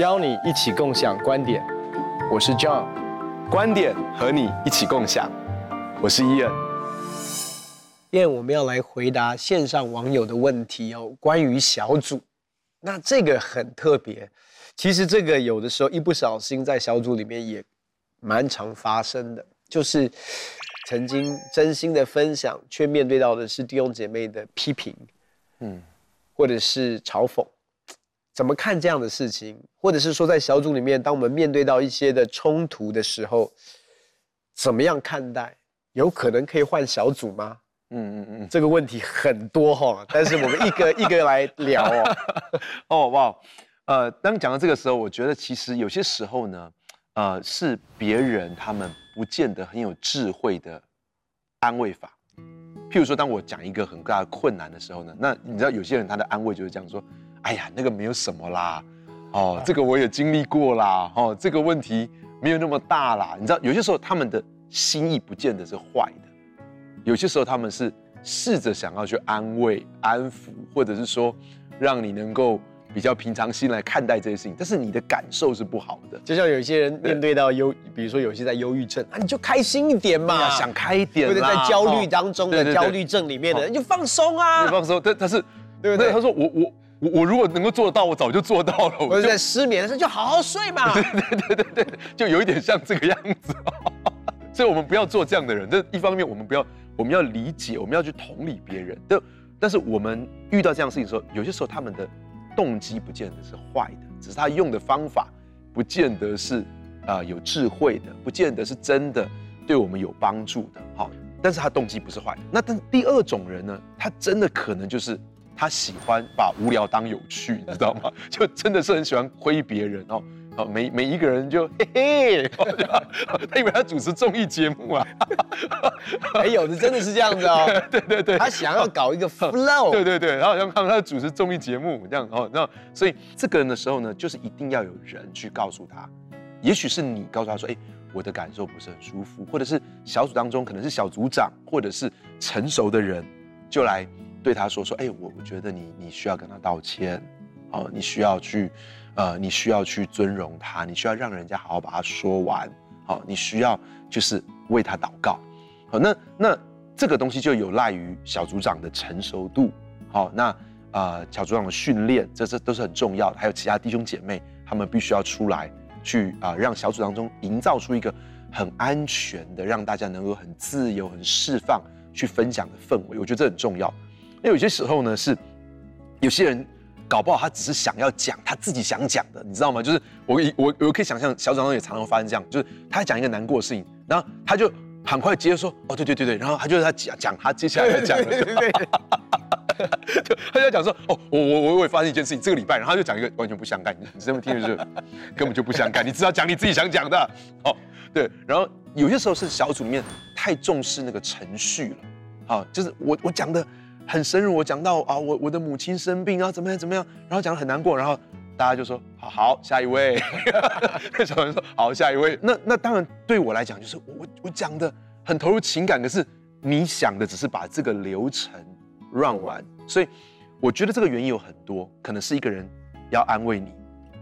邀你一起共享观点。我是 John，观点和你一起共享。我是 Ian。Ian，我们要来回答线上网友的问题哦，关于小组。那这个很特别，其实这个有的时候一不小心在小组里面也蛮常发生的，就是曾经真心的分享，却面对到的是弟兄姐妹的批评，嗯，或者是嘲讽。怎么看这样的事情？或者是说，在小组里面，当我们面对到一些的冲突的时候，怎么样看待？有可能可以换小组吗？嗯嗯嗯，这个问题很多哈，但是我们一个 一个来聊哦。哦哇，呃，当讲到这个时候，我觉得其实有些时候呢，呃，是别人他们不见得很有智慧的安慰法。譬如说，当我讲一个很大的困难的时候呢，那你知道有些人他的安慰就是这样说。哎呀，那个没有什么啦，哦，这个我也经历过啦，哦，这个问题没有那么大啦。你知道，有些时候他们的心意不见得是坏的，有些时候他们是试着想要去安慰、安抚，或者是说让你能够比较平常心来看待这些事情。但是你的感受是不好的，就像有些人面对到忧，比如说有些在忧郁症啊，你就开心一点嘛，想开一点，或者在焦虑当中的焦虑症里面的人就放松啊，放松。但但是对不对？他说我我。我我如果能够做得到，我早就做到了。我就在失眠的时候就好好睡嘛。对对对对对，就有一点像这个样子。所以，我们不要做这样的人。这一方面，我们不要，我们要理解，我们要去同理别人。但但是，我们遇到这样的事情的时候，有些时候他们的动机不见得是坏的，只是他用的方法不见得是啊、呃、有智慧的，不见得是真的对我们有帮助的。好，但是他动机不是坏的。那但是第二种人呢，他真的可能就是。他喜欢把无聊当有趣，你知道吗？就真的是很喜欢亏别人哦。好，每每一个人就嘿嘿，他以为他主持综艺节目啊。哎，有的真的是这样子哦。对对对，他想要搞一个 flow。对对对，然后好像看到他主持综艺节目这样哦。那所以这个人的时候呢，就是一定要有人去告诉他，也许是你告诉他说，哎，我的感受不是很舒服，或者是小组当中可能是小组长，或者是成熟的人就来。对他说说，哎，我我觉得你你需要跟他道歉，哦，你需要去，呃，你需要去尊荣他，你需要让人家好好把他说完，好、你需要就是为他祷告，好、那那这个东西就有赖于小组长的成熟度，好、那啊、呃、小组长的训练，这这都是很重要的，还有其他弟兄姐妹，他们必须要出来去啊、呃，让小组当中营造出一个很安全的，让大家能够很自由、很释放去分享的氛围，我觉得这很重要。因为有些时候呢，是有些人搞不好他只是想要讲他自己想讲的，你知道吗？就是我我我可以想象，小组长也常常发生这样，就是他讲一个难过的事情，然后他就很快接着说，哦对对对对，然后他就在讲讲他接下来要讲的，对 对对，就他就讲说，哦我我我我也发生一件事情，这个礼拜，然后他就讲一个完全不相干，你这么听就是根本就不相干，你只要讲你自己想讲的，哦对，然后有些时候是小组里面太重视那个程序了，好，就是我我讲的。很深入，我讲到啊，我我的母亲生病啊，怎么样怎么样，然后讲得很难过，然后大家就说好好，下一位，小人说好，下一位。那那当然对我来讲就是我我讲的很投入情感，可是你想的只是把这个流程 run 完，所以我觉得这个原因有很多，可能是一个人要安慰你，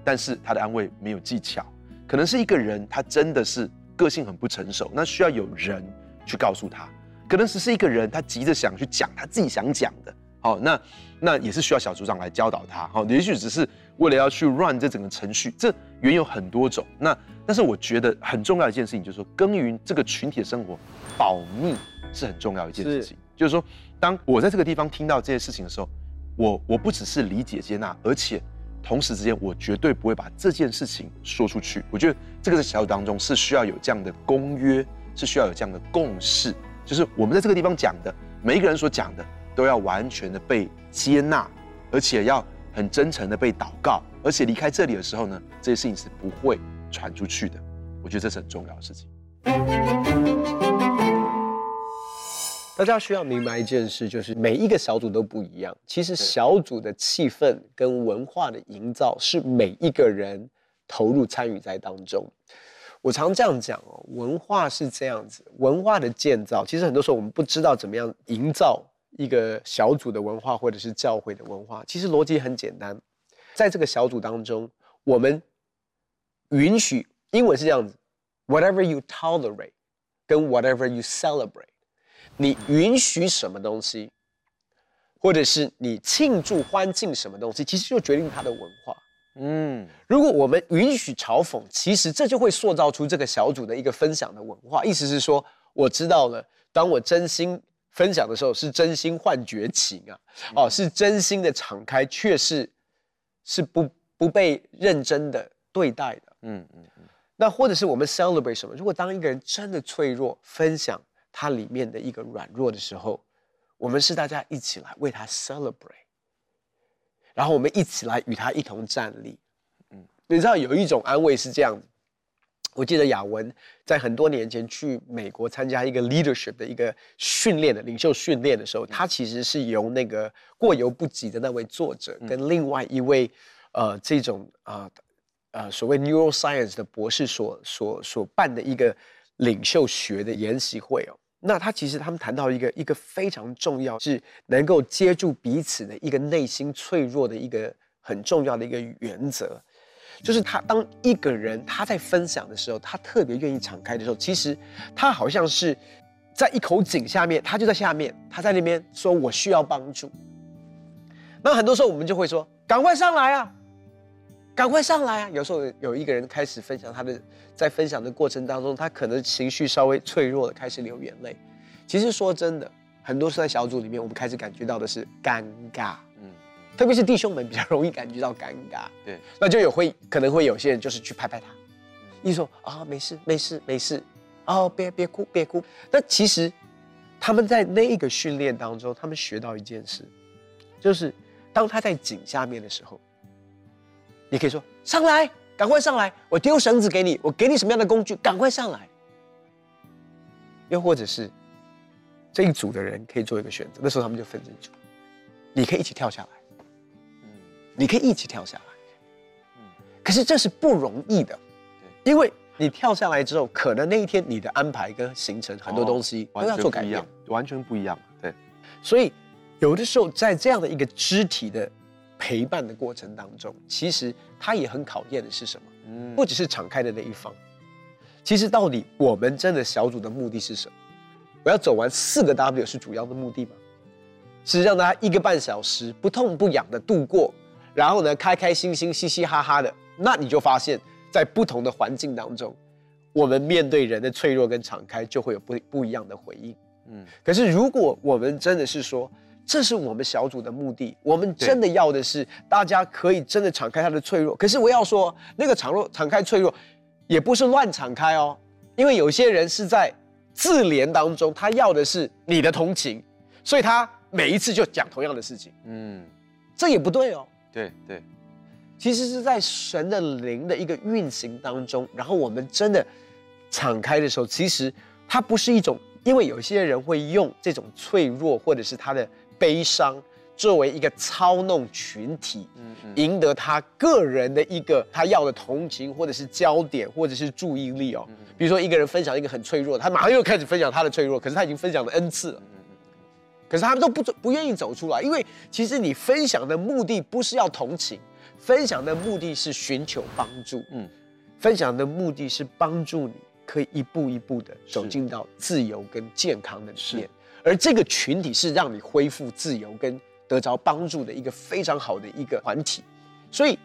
但是他的安慰没有技巧，可能是一个人他真的是个性很不成熟，那需要有人去告诉他。可能只是一个人，他急着想去讲他自己想讲的，好，那那也是需要小组长来教导他，好，也许只是为了要去 run 这整个程序，这原有很多种。那但是我觉得很重要的一件事情就是说，耕耘这个群体的生活，保密是很重要一件事情。是就是说，当我在这个地方听到这些事情的时候，我我不只是理解接纳，而且同时之间，我绝对不会把这件事情说出去。我觉得这个在小组当中是需要有这样的公约，是需要有这样的共识。就是我们在这个地方讲的，每一个人所讲的都要完全的被接纳，而且要很真诚的被祷告，而且离开这里的时候呢，这些事情是不会传出去的。我觉得这是很重要的事情。大家需要明白一件事，就是每一个小组都不一样。其实小组的气氛跟文化的营造，是每一个人投入参与在当中。我常这样讲哦，文化是这样子，文化的建造，其实很多时候我们不知道怎么样营造一个小组的文化，或者是教会的文化。其实逻辑很简单，在这个小组当中，我们允许，英文是这样子，whatever you tolerate，跟 whatever you celebrate，你允许什么东西，或者是你庆祝欢庆什么东西，其实就决定它的文化。嗯，如果我们允许嘲讽，其实这就会塑造出这个小组的一个分享的文化。意思是说，我知道了，当我真心分享的时候，是真心换绝情啊，哦，是真心的敞开，却是是不不被认真的对待的。嗯嗯嗯。那或者是我们 celebrate 什么？如果当一个人真的脆弱，分享他里面的一个软弱的时候，我们是大家一起来为他 celebrate。然后我们一起来与他一同站立，嗯，你知道有一种安慰是这样，我记得雅文在很多年前去美国参加一个 leadership 的一个训练的领袖训练的时候，他其实是由那个过犹不及的那位作者跟另外一位呃这种啊呃，呃所谓 neuroscience 的博士所所所办的一个领袖学的研习会哦。那他其实他们谈到一个一个非常重要，是能够接住彼此的一个内心脆弱的一个很重要的一个原则，就是他当一个人他在分享的时候，他特别愿意敞开的时候，其实他好像是在一口井下面，他就在下面，他在那边说我需要帮助。那很多时候我们就会说，赶快上来啊！赶快上来啊！有时候有一个人开始分享他的，在分享的过程当中，他可能情绪稍微脆弱的开始流眼泪。其实说真的，很多时候在小组里面，我们开始感觉到的是尴尬。嗯，特别是弟兄们比较容易感觉到尴尬。对，那就有会可能会有些人就是去拍拍他，一说啊没事没事没事，哦别别哭别哭。那其实他们在那一个训练当中，他们学到一件事，就是当他在井下面的时候。你可以说上来，赶快上来！我丢绳子给你，我给你什么样的工具？赶快上来。又或者是这一组的人可以做一个选择，那时候他们就分成组，你可以一起跳下来，嗯，你可以一起跳下来，嗯，可是这是不容易的，对，因为你跳下来之后，可能那一天你的安排跟行程很多东西都要做改变，完全不一样，对，所以有的时候在这样的一个肢体的。陪伴的过程当中，其实他也很考验的是什么？嗯，不只是敞开的那一方。其实到底我们真的小组的目的是什么？我要走完四个 W 是主要的目的吗？是让大家一个半小时不痛不痒的度过，然后呢，开开心心、嘻嘻哈哈的。那你就发现，在不同的环境当中，我们面对人的脆弱跟敞开，就会有不不一样的回应。嗯，可是如果我们真的是说，这是我们小组的目的。我们真的要的是大家可以真的敞开他的脆弱。可是我要说，那个敞弱、敞开脆弱，也不是乱敞开哦。因为有些人是在自怜当中，他要的是你的同情，所以他每一次就讲同样的事情。嗯，这也不对哦。对对，其实是在神的灵的一个运行当中，然后我们真的敞开的时候，其实它不是一种，因为有些人会用这种脆弱或者是他的。悲伤作为一个操弄群体，赢得他个人的一个他要的同情，或者是焦点，或者是注意力哦。比如说一个人分享一个很脆弱，他马上又开始分享他的脆弱，可是他已经分享了 N 次了，可是他们都不不愿意走出来，因为其实你分享的目的不是要同情，分享的目的是寻求帮助，嗯，分享的目的是帮助你可以一步一步的走进到自由跟健康的里面。而这个群体是让你恢复自由跟得着帮助的一个非常好的一个团体，所以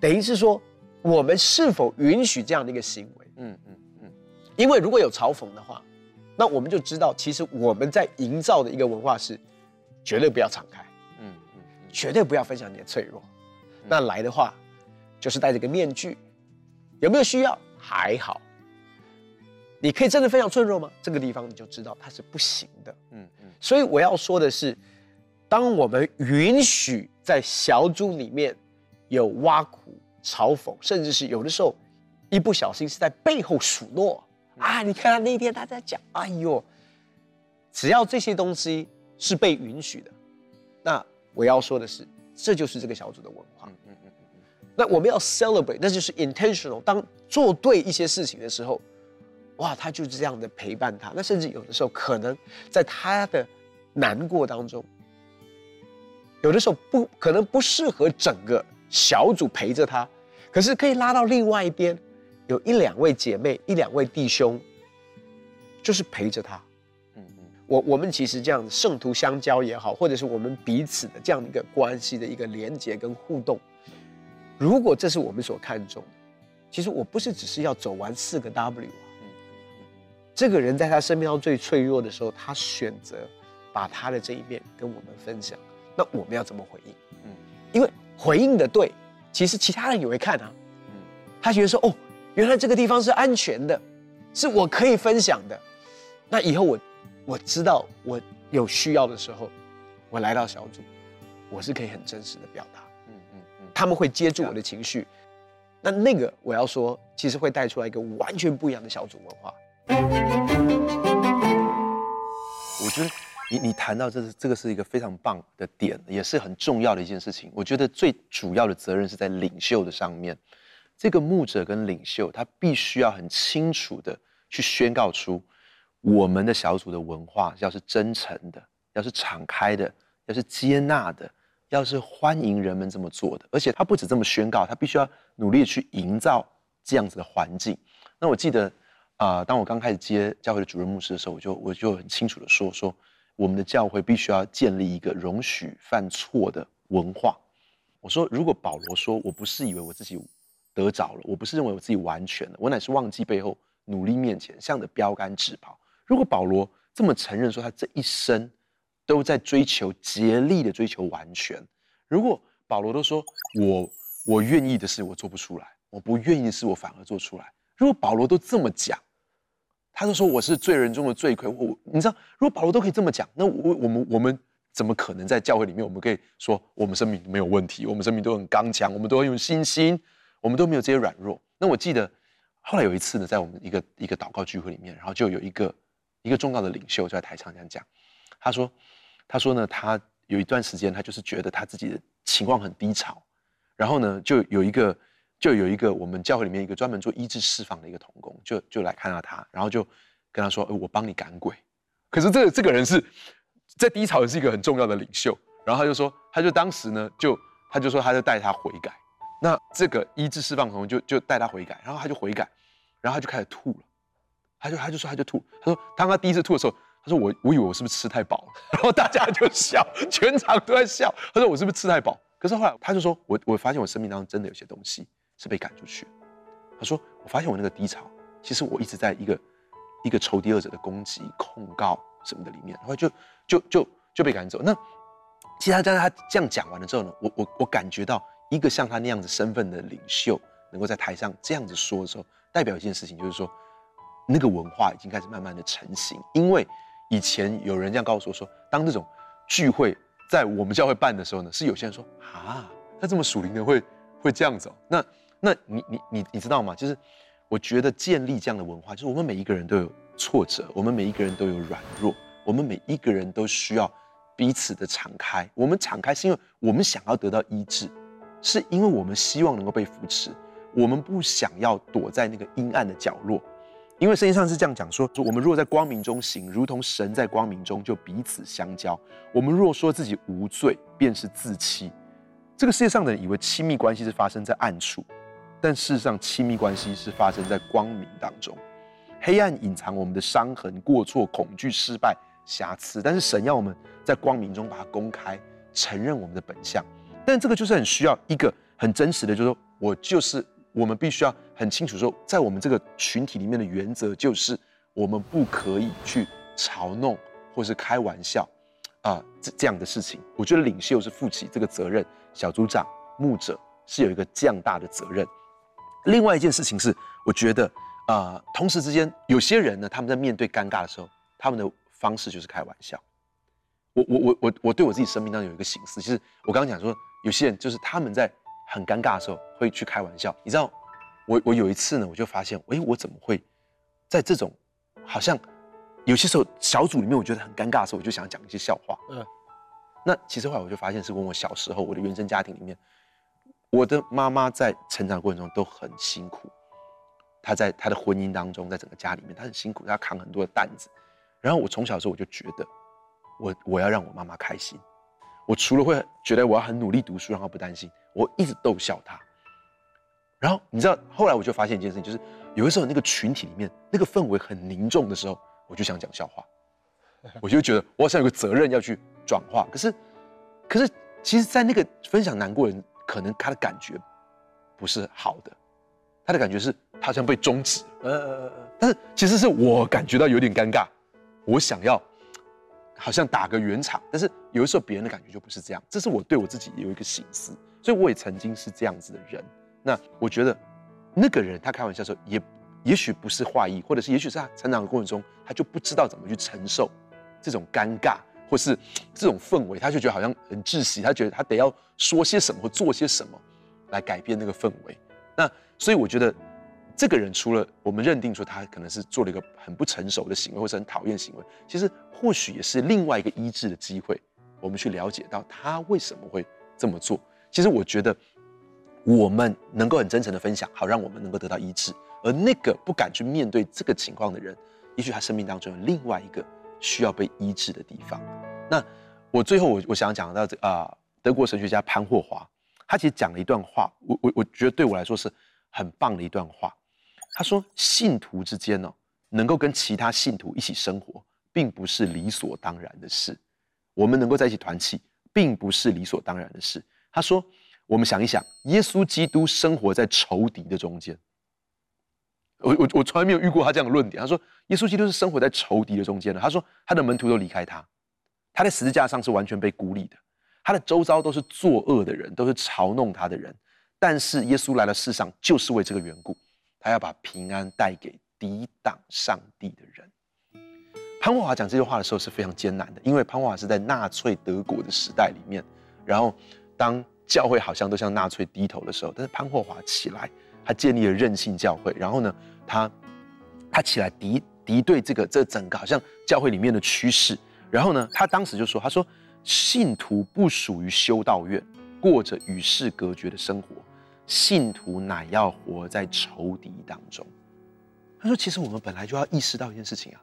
等于是说，我们是否允许这样的一个行为？嗯嗯嗯。因为如果有嘲讽的话，那我们就知道，其实我们在营造的一个文化是绝对不要敞开，嗯嗯，绝对不要分享你的脆弱。那来的话，就是戴着个面具，有没有需要？还好。你可以真的非常脆弱吗？这个地方你就知道它是不行的。嗯嗯。所以我要说的是，当我们允许在小组里面有挖苦、嘲讽，甚至是有的时候一不小心是在背后数落啊，你看他那天他在讲，哎呦，只要这些东西是被允许的，那我要说的是，这就是这个小组的文化。嗯嗯嗯嗯。那我们要 celebrate，那就是 intentional。当做对一些事情的时候。哇，他就是这样的陪伴他，那甚至有的时候可能在他的难过当中，有的时候不可能不适合整个小组陪着他，可是可以拉到另外一边，有一两位姐妹、一两位弟兄，就是陪着他。嗯嗯，我我们其实这样圣徒相交也好，或者是我们彼此的这样的一个关系的一个连接跟互动，如果这是我们所看重的，其实我不是只是要走完四个 W 啊。这个人在他生命中最脆弱的时候，他选择把他的这一面跟我们分享，那我们要怎么回应？嗯，因为回应的对，其实其他人也会看啊。嗯，他觉得说，哦，原来这个地方是安全的，是我可以分享的。那以后我我知道我有需要的时候，我来到小组，我是可以很真实的表达。嗯嗯嗯，他们会接住我的情绪。那那个我要说，其实会带出来一个完全不一样的小组文化。我觉得你你谈到这是这个是一个非常棒的点，也是很重要的一件事情。我觉得最主要的责任是在领袖的上面，这个牧者跟领袖他必须要很清楚的去宣告出我们的小组的文化要是真诚的，要是敞开的，要是接纳的，要是欢迎人们这么做的。而且他不止这么宣告，他必须要努力去营造这样子的环境。那我记得。啊、当我刚开始接教会的主任牧师的时候，我就我就很清楚的说说，我们的教会必须要建立一个容许犯错的文化。我说，如果保罗说我不是以为我自己得着了，我不是认为我自己完全了，我乃是忘记背后，努力面前，向着标杆直跑。如果保罗这么承认说他这一生都在追求竭力的追求完全，如果保罗都说我我愿意的事我做不出来，我不愿意的事我反而做出来，如果保罗都这么讲。他就说我是罪人中的罪魁，我你知道，如果保罗都可以这么讲，那我我们我们怎么可能在教会里面，我们可以说我们生命没有问题，我们生命都很刚强，我们都很有信心，我们都没有这些软弱。那我记得后来有一次呢，在我们一个一个祷告聚会里面，然后就有一个一个重要的领袖就在台上这样讲，他说他说呢，他有一段时间他就是觉得他自己的情况很低潮，然后呢就有一个。就有一个我们教会里面一个专门做医治释放的一个童工，就就来看到他，然后就跟他说：“、我帮你赶鬼。”可是这个这个人是在低潮也是一个很重要的领袖，然后他就说，他就当时呢，就他就说他就带他悔改。那这个医治释放童工就就带他悔改，然后他就悔改，然后他就开始吐了，他就他就说他就吐，他说当他第一次吐的时候，他说我我以为我是不是吃太饱了，然后大家就笑，全场都在笑，他说我是不是吃太饱？可是后来他就说我我发现我生命当中真的有些东西。是被赶出去。他说：“我发现我那个低潮，其实我一直在一个一个仇敌二者的攻击、控告什么的里面，然后就就就就被赶走。那其实他在他这样讲完了之后呢，我我我感觉到一个像他那样子身份的领袖，能够在台上这样子说的时候，代表一件事情，就是说那个文化已经开始慢慢的成型。因为以前有人这样告诉我说，当这种聚会在我们教会办的时候呢，是有些人说啊，他这么属灵的会会这样子哦，那。”那你你你你知道吗？就是我觉得建立这样的文化，就是我们每一个人都有挫折，我们每一个人都有软弱，我们每一个人都需要彼此的敞开。我们敞开是因为我们想要得到医治，是因为我们希望能够被扶持，我们不想要躲在那个阴暗的角落。因为圣经上是这样讲说：说我们若在光明中行，如同神在光明中，就彼此相交。我们若说自己无罪，便是自欺。这个世界上的人以为亲密关系是发生在暗处。但事实上，亲密关系是发生在光明当中。黑暗隐藏我们的伤痕、过错、恐惧、失败、瑕疵，但是神要我们在光明中把它公开，承认我们的本相。但这个就是很需要一个很真实的，就是说我就是我们必须要很清楚说，在我们这个群体里面的原则就是，我们不可以去嘲弄或是开玩笑啊这这样的事情。我觉得领袖是负起这个责任，小组长、牧者是有一个这样大的责任。另外一件事情是，我觉得，呃，同时之间，有些人呢，他们在面对尴尬的时候，他们的方式就是开玩笑。我我我我我对我自己生命当中有一个醒思，其实我刚刚讲说，有些人就是他们在很尴尬的时候会去开玩笑。你知道，我我有一次呢，我就发现，哎，我怎么会在这种好像有些时候小组里面我觉得很尴尬的时候，我就想讲一些笑话。嗯，那其实后来我就发现，是跟我小时候我的原生家庭里面。我的妈妈在成长过程中都很辛苦，她在她的婚姻当中，在整个家里面，她很辛苦，她扛很多的担子。然后我从小的时候我就觉得，我我要让我妈妈开心。我除了会觉得我要很努力读书，让她不担心，我一直逗笑她。然后你知道，后来我就发现一件事情，就是有的时候那个群体里面那个氛围很凝重的时候，我就想讲笑话，我就觉得我好像有个责任要去转化。可是，可是其实，在那个分享难过的人，可能他的感觉不是好的，他的感觉是他好像被终止。呃呃呃，但是其实是我感觉到有点尴尬，我想要好像打个圆场，但是有的时候别人的感觉就不是这样。这是我对我自己有一个醒思，所以我也曾经是这样子的人。那我觉得，那个人他开玩笑的时候，也也许不是坏意，或者是也许是他成长的过程中，他就不知道怎么去承受这种尴尬，或是这种氛围，他就觉得好像很窒息，他觉得他得要说些什么或做些什么来改变那个氛围。那所以我觉得，这个人除了我们认定说他可能是做了一个很不成熟的行为，或是很讨厌行为，其实或许也是另外一个医治的机会，我们去了解到他为什么会这么做。其实我觉得。我们能够很真诚的分享，好让我们能够得到医治。而那个不敢去面对这个情况的人，也许他生命当中有另外一个需要被医治的地方。那我最后我我想讲到这啊、德国神学家潘霍华，他其实讲了一段话，我我我觉得对我来说是很棒的一段话。他说，信徒之间呢、哦，能够跟其他信徒一起生活，并不是理所当然的事。我们能够在一起团契，并不是理所当然的事。他说。我们想一想，耶稣基督生活在仇敌的中间。我我我从来没有遇过他这样的论点。他说，耶稣基督是生活在仇敌的中间的。他说，他的门徒都离开他，他在十字架上是完全被孤立的，他的周遭都是作恶的人，都是嘲弄他的人。但是耶稣来到世上，就是为这个缘故，他要把平安带给抵挡上帝的人。潘霍华讲这句话的时候是非常艰难的，因为潘霍华是在纳粹德国的时代里面，然后当。教会好像都向纳粹低头的时候，但是潘霍华起来，他建立了任性教会。然后呢，他他起来敌敌对这个这整个好像教会里面的趋势。然后呢，他当时就说：“他说信徒不属于修道院，过着与世隔绝的生活。信徒乃要活在仇敌当中。”他说：“其实我们本来就要意识到一件事情啊，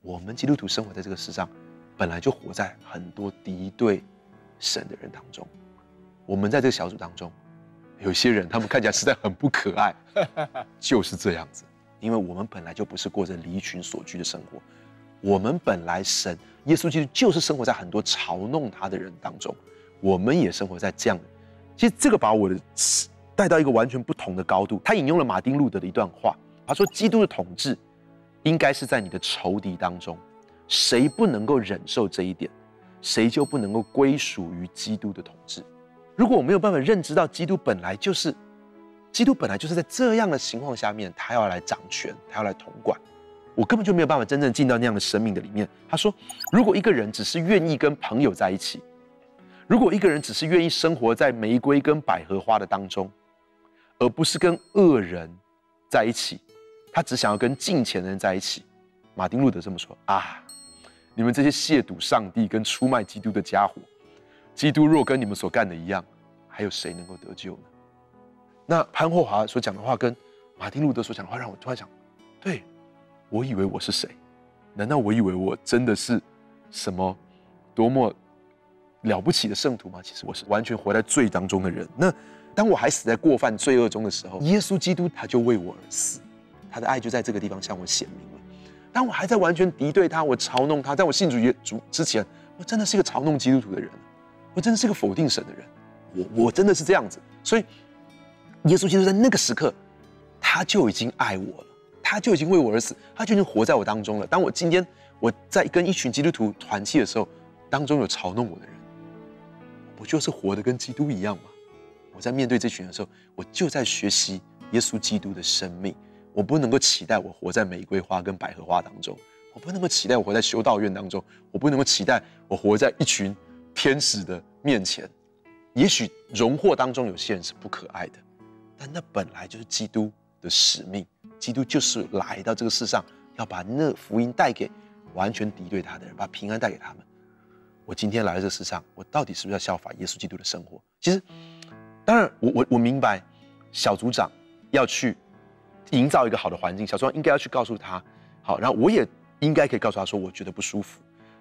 我们基督徒生活在这个世上，本来就活在很多敌对神的人当中。”我们在这个小组当中，有些人他们看起来实在很不可爱，就是这样子。因为我们本来就不是过着离群索居的生活，我们本来神耶稣基督就是生活在很多嘲弄他的人当中，我们也生活在这样。其实这个把我的带到一个完全不同的高度。他引用了马丁路德的一段话，他说：“基督的统治应该是在你的仇敌当中，谁不能够忍受这一点，谁就不能够归属于基督的统治。”如果我没有办法认知到基督本来就是，基督本来就是在这样的情况下面，他要来掌权，他要来统管，我根本就没有办法真正进到那样的生命的里面。他说，如果一个人只是愿意跟朋友在一起，如果一个人只是愿意生活在玫瑰跟百合花的当中，而不是跟恶人在一起，他只想要跟敬虔的人在一起。马丁路德这么说啊，你们这些亵渎上帝跟出卖基督的家伙。基督若跟你们所干的一样，还有谁能够得救呢？那潘霍华所讲的话跟马丁路德所讲的话，让我突然想，对，我以为我是谁？难道我以为我真的是什么多么了不起的圣徒吗？其实我是完全活在罪当中的人。那当我还死在过犯罪恶中的时候，耶稣基督他就为我而死，他的爱就在这个地方向我显明了。当我还在完全敌对他，我嘲弄他，在我信主耶主之前，我真的是一个嘲弄基督徒的人。我真的是个否定神的人，我我真的是这样子，所以耶稣基督在那个时刻，他就已经爱我了，他就已经为我而死，他就已经活在我当中了。当我今天我在跟一群基督徒团契的时候，当中有嘲弄我的人，我就是活得跟基督一样嘛。我在面对这群人的时候，我就在学习耶稣基督的生命。我不能够期待我活在玫瑰花跟百合花当中，我不能够期待我活在修道院当中，我不能够期待我活在一群。天使的面前，也许荣获当中有些人是不可爱的，但那本来就是基督的使命。基督就是来到这个世上，要把那福音带给完全敌对他的人，把平安带给他们。我今天来到这世上，我到底是不是要效法耶稣基督的生活？其实，当然我，我我我明白，小组长要去营造一个好的环境，小组长应该要去告诉他，好，然后我也应该可以告诉他说，我觉得不舒服。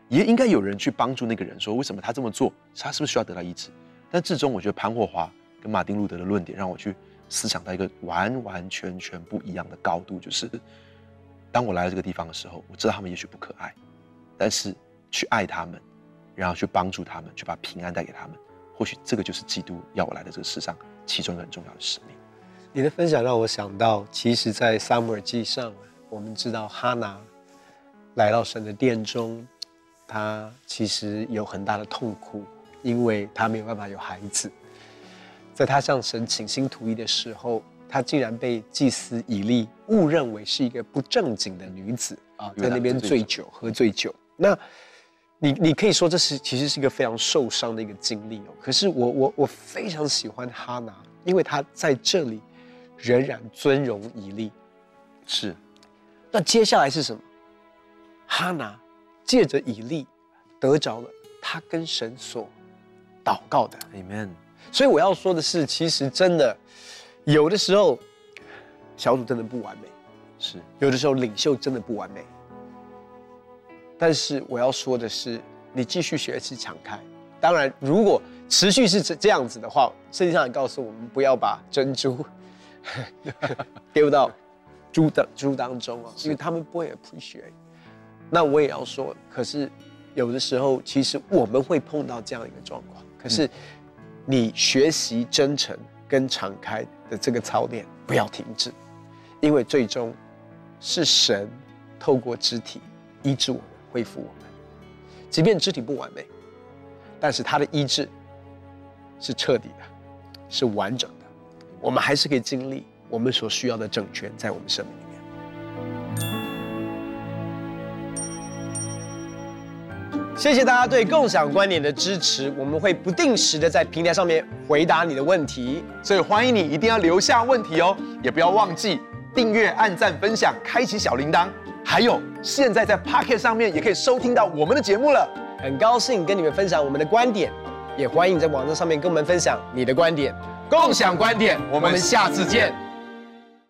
也应该有人去帮助那个人，说为什么他这么做，他是不是需要得到医治？但至终，我觉得潘霍华跟马丁路德的论点让我去思想到一个完完全全不一样的高度，就是当我来到这个地方的时候，我知道他们也许不可爱，但是去爱他们，然后去帮助他们，去把平安带给他们，或许这个就是基督要我来的这个世上其中一个很重要的使命。你的分享让我想到，其实，在撒母耳记上，我们知道哈拿来到神的殿中，他其实有很大的痛苦，因为他没有办法有孩子。在他向神倾心吐意的时候，他竟然被祭司以利误认为是一个不正经的女子啊，在那边醉酒喝醉酒。那你你可以说这是其实是一个非常受伤的一个经历哦。可是我我我非常喜欢哈拿，因为她在这里仍然尊荣以利。是。那接下来是什么？哈拿借着以利得着了他跟神所祷告的。Amen。所以我要说的是，其实真的有的时候小组真的不完美，是有的时候领袖真的不完美。但是我要说的是，你继续学习敞开。当然，如果持续是这这样子的话，圣经上也告诉我们不要把珍珠 丢到猪的猪当中啊，因为他们不会 appreciate。那我也要说，可是有的时候其实我们会碰到这样一个状况，可是。嗯你学习真诚跟敞开的这个操练不要停止，因为最终是神透过肢体医治我们、恢复我们。即便肢体不完美，但是他的医治是彻底的，是完整的。我们还是可以经历我们所需要的整全在我们生命谢谢大家对共享观点的支持，我们会不定时的在平台上面回答你的问题，所以欢迎你一定要留下问题哦，也不要忘记订阅、按赞、分享、开启小铃铛，还有现在在 Pocket 上面也可以收听到我们的节目了。很高兴跟你们分享我们的观点，也欢迎在网站上面跟我们分享你的观点，共享观点，我们下次见。